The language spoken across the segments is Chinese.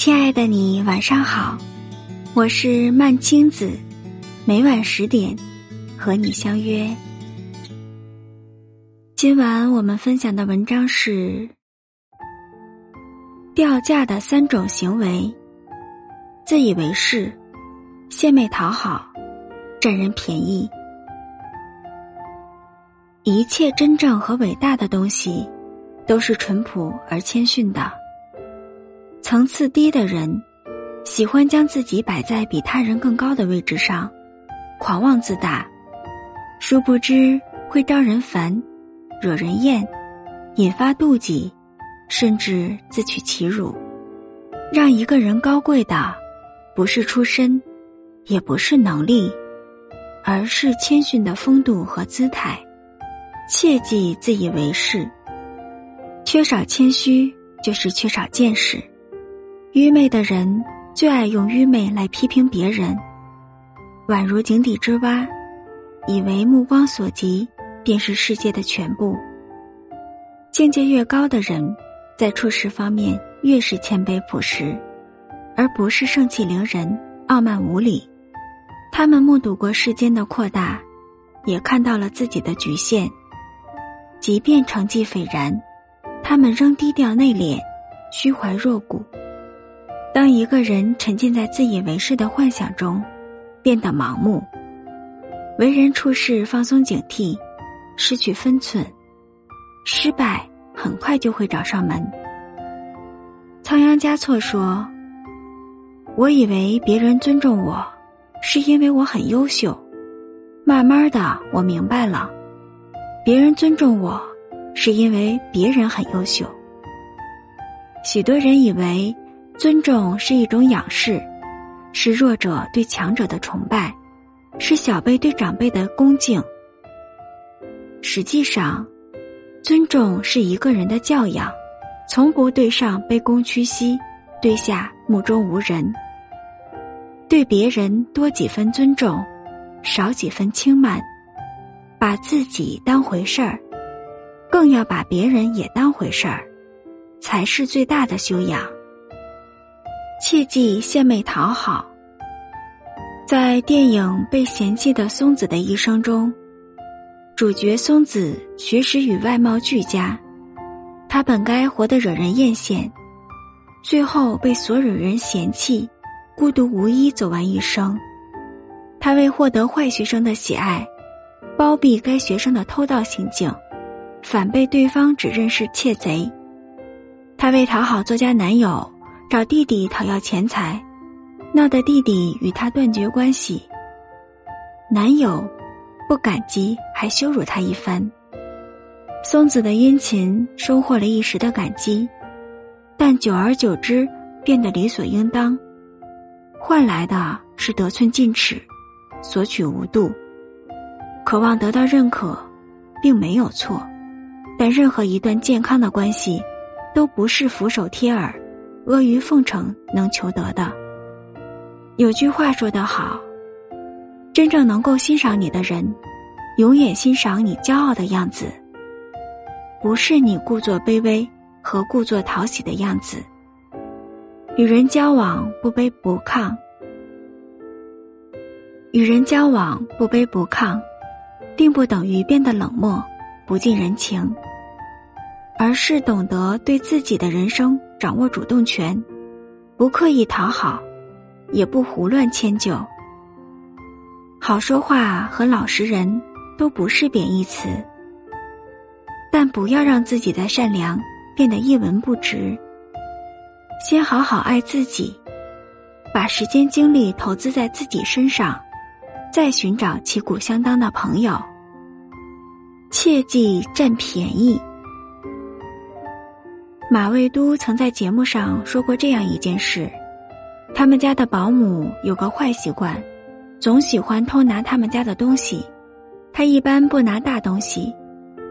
亲爱的你，晚上好，我是曼青子，每晚十点和你相约。今晚我们分享的文章是掉价的三种行为：自以为是、献媚讨好、占人便宜。一切真正和伟大的东西，都是淳朴而谦逊的。层次低的人，喜欢将自己摆在比他人更高的位置上，狂妄自大，殊不知会招人烦，惹人厌，引发妒忌，甚至自取其辱。让一个人高贵的，不是出身，也不是能力，而是谦逊的风度和姿态。切忌自以为是，缺少谦虚就是缺少见识。愚昧的人最爱用愚昧来批评别人，宛如井底之蛙，以为目光所及便是世界的全部。境界越高的人，在处事方面越是谦卑朴实，而不是盛气凌人、傲慢无礼。他们目睹过世间的扩大，也看到了自己的局限。即便成绩斐然，他们仍低调内敛，虚怀若谷。当一个人沉浸在自以为是的幻想中，变得盲目，为人处事放松警惕，失去分寸，失败很快就会找上门。仓央嘉措说：“我以为别人尊重我，是因为我很优秀。慢慢的，我明白了，别人尊重我，是因为别人很优秀。许多人以为。”尊重是一种仰视，是弱者对强者的崇拜，是小辈对长辈的恭敬。实际上，尊重是一个人的教养，从不对上卑躬屈膝，对下目中无人。对别人多几分尊重，少几分轻慢，把自己当回事儿，更要把别人也当回事儿，才是最大的修养。切忌献媚讨好。在电影《被嫌弃的松子的一生》中，主角松子学识与外貌俱佳，他本该活得惹人艳羡，最后被所有人嫌弃，孤独无依走完一生。他为获得坏学生的喜爱，包庇该学生的偷盗行径，反被对方指认是窃贼。他为讨好作家男友。找弟弟讨要钱财，闹得弟弟与他断绝关系。男友不感激，还羞辱他一番。松子的殷勤收获了一时的感激，但久而久之变得理所应当，换来的是得寸进尺，索取无度。渴望得到认可，并没有错，但任何一段健康的关系，都不是俯首帖耳。阿谀奉承能求得的。有句话说得好：“真正能够欣赏你的人，永远欣赏你骄傲的样子，不是你故作卑微和故作讨喜的样子。”与人交往不卑不亢，与人交往不卑不亢，并不等于变得冷漠、不近人情，而是懂得对自己的人生。掌握主动权，不刻意讨好，也不胡乱迁就。好说话和老实人都不是贬义词，但不要让自己的善良变得一文不值。先好好爱自己，把时间精力投资在自己身上，再寻找旗鼓相当的朋友。切忌占便宜。马未都曾在节目上说过这样一件事：他们家的保姆有个坏习惯，总喜欢偷拿他们家的东西。他一般不拿大东西，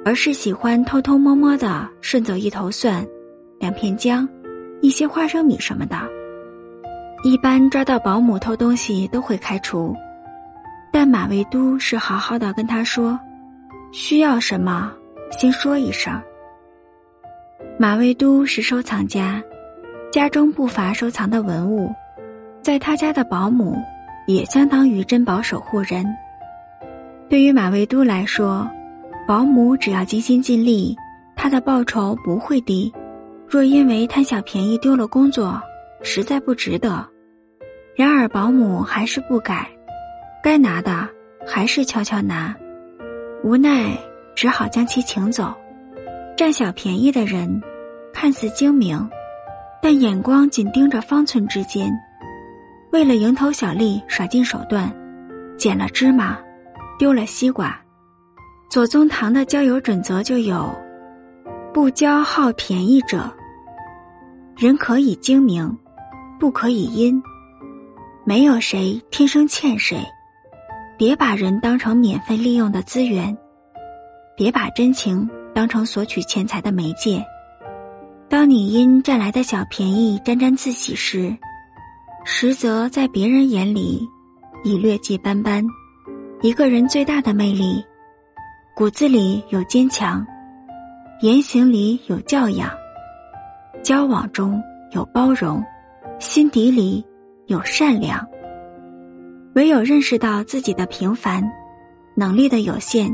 而是喜欢偷偷摸摸的顺走一头蒜、两片姜、一些花生米什么的。一般抓到保姆偷东西都会开除，但马未都是好好的跟他说：“需要什么，先说一声。”马未都是收藏家，家中不乏收藏的文物，在他家的保姆也相当于珍宝守护人。对于马未都来说，保姆只要尽心尽力，他的报酬不会低。若因为贪小便宜丢了工作，实在不值得。然而保姆还是不改，该拿的还是悄悄拿，无奈只好将其请走。占小便宜的人，看似精明。但眼光紧盯着方寸之间，为了蝇头小利耍尽手段，捡了芝麻，丢了西瓜。左宗棠的交友准则就有：不交好便宜者。人可以精明，不可以阴。没有谁天生欠谁，别把人当成免费利用的资源，别把真情当成索取钱财的媒介。当你因占来的小便宜沾沾自喜时，实则在别人眼里已劣迹斑斑。一个人最大的魅力，骨子里有坚强，言行里有教养，交往中有包容，心底里有善良。唯有认识到自己的平凡，能力的有限，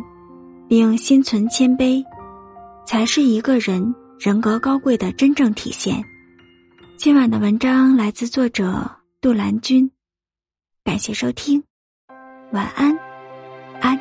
并心存谦卑，才是一个人。人格高贵的真正体现。今晚的文章来自作者杜兰君，感谢收听，晚安。安